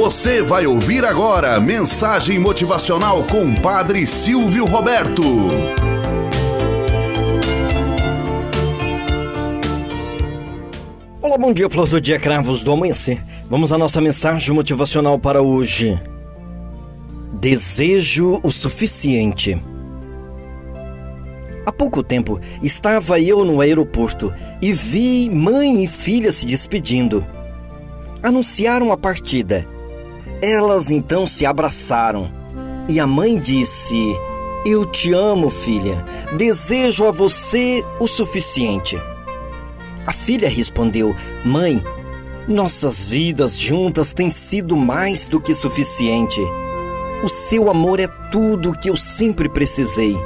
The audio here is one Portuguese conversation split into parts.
Você vai ouvir agora mensagem motivacional com Padre Silvio Roberto. Olá, bom dia, flores do dia, cravos do amanhecer. Vamos à nossa mensagem motivacional para hoje. Desejo o suficiente. Há pouco tempo estava eu no aeroporto e vi mãe e filha se despedindo. Anunciaram a partida. Elas então se abraçaram e a mãe disse: Eu te amo, filha. Desejo a você o suficiente. A filha respondeu: Mãe, nossas vidas juntas têm sido mais do que suficiente. O seu amor é tudo o que eu sempre precisei.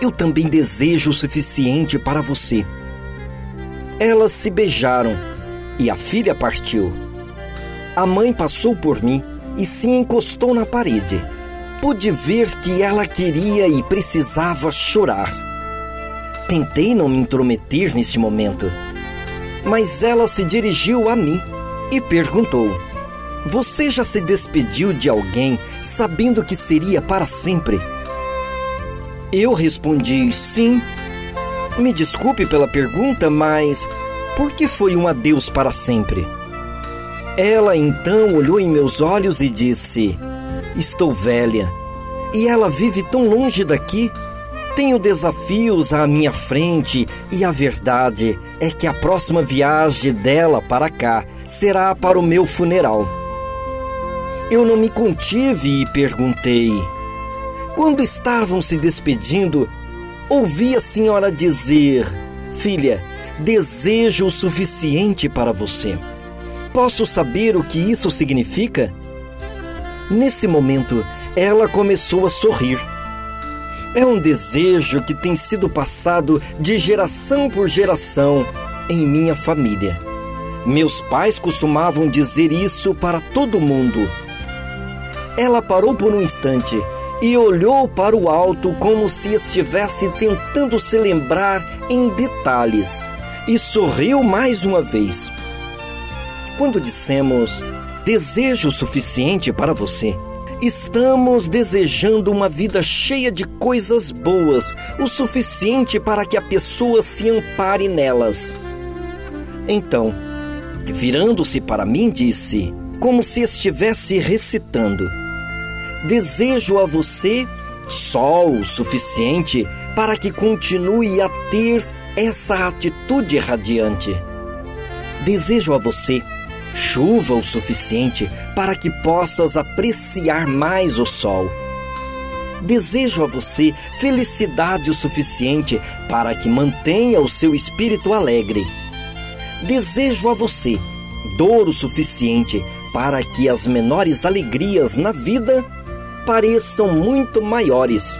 Eu também desejo o suficiente para você. Elas se beijaram e a filha partiu. A mãe passou por mim e se encostou na parede. Pude ver que ela queria e precisava chorar. Tentei não me intrometer neste momento, mas ela se dirigiu a mim e perguntou: Você já se despediu de alguém sabendo que seria para sempre? Eu respondi: Sim. Me desculpe pela pergunta, mas por que foi um adeus para sempre? Ela então olhou em meus olhos e disse: Estou velha e ela vive tão longe daqui. Tenho desafios à minha frente e a verdade é que a próxima viagem dela para cá será para o meu funeral. Eu não me contive e perguntei: Quando estavam se despedindo, ouvi a senhora dizer: Filha, desejo o suficiente para você. Posso saber o que isso significa? Nesse momento, ela começou a sorrir. É um desejo que tem sido passado de geração por geração em minha família. Meus pais costumavam dizer isso para todo mundo. Ela parou por um instante e olhou para o alto como se estivesse tentando se lembrar em detalhes e sorriu mais uma vez. Quando dissemos desejo suficiente para você, estamos desejando uma vida cheia de coisas boas, o suficiente para que a pessoa se ampare nelas. Então, virando-se para mim, disse, como se estivesse recitando: Desejo a você só o suficiente para que continue a ter essa atitude radiante. Desejo a você chuva o suficiente para que possas apreciar mais o sol. Desejo a você felicidade o suficiente para que mantenha o seu espírito alegre. Desejo a você dor o suficiente para que as menores alegrias na vida pareçam muito maiores.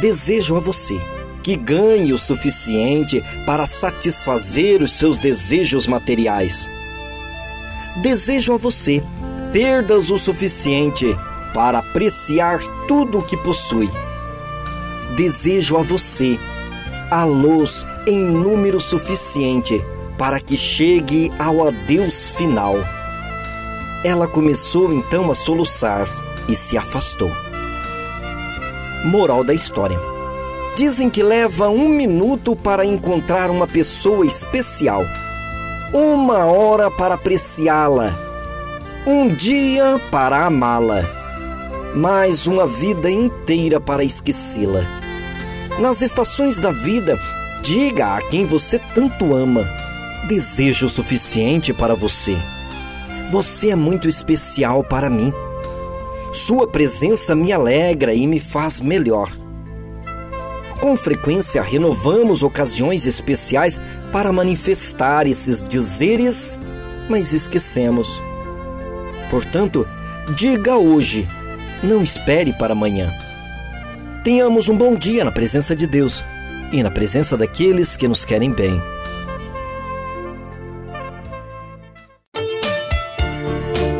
Desejo a você que ganhe o suficiente para satisfazer os seus desejos materiais desejo a você perdas o suficiente para apreciar tudo o que possui. Desejo a você a luz em número suficiente para que chegue ao adeus final. Ela começou então a soluçar e se afastou. Moral da história: Dizem que leva um minuto para encontrar uma pessoa especial uma hora para apreciá-la, um dia para amá-la, mais uma vida inteira para esquecê-la. Nas estações da vida, diga a quem você tanto ama: desejo o suficiente para você. Você é muito especial para mim. Sua presença me alegra e me faz melhor. Com frequência renovamos ocasiões especiais para manifestar esses dizeres, mas esquecemos. Portanto, diga hoje, não espere para amanhã. Tenhamos um bom dia na presença de Deus e na presença daqueles que nos querem bem.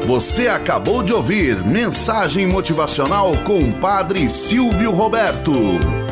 Você acabou de ouvir Mensagem Motivacional com o Padre Silvio Roberto.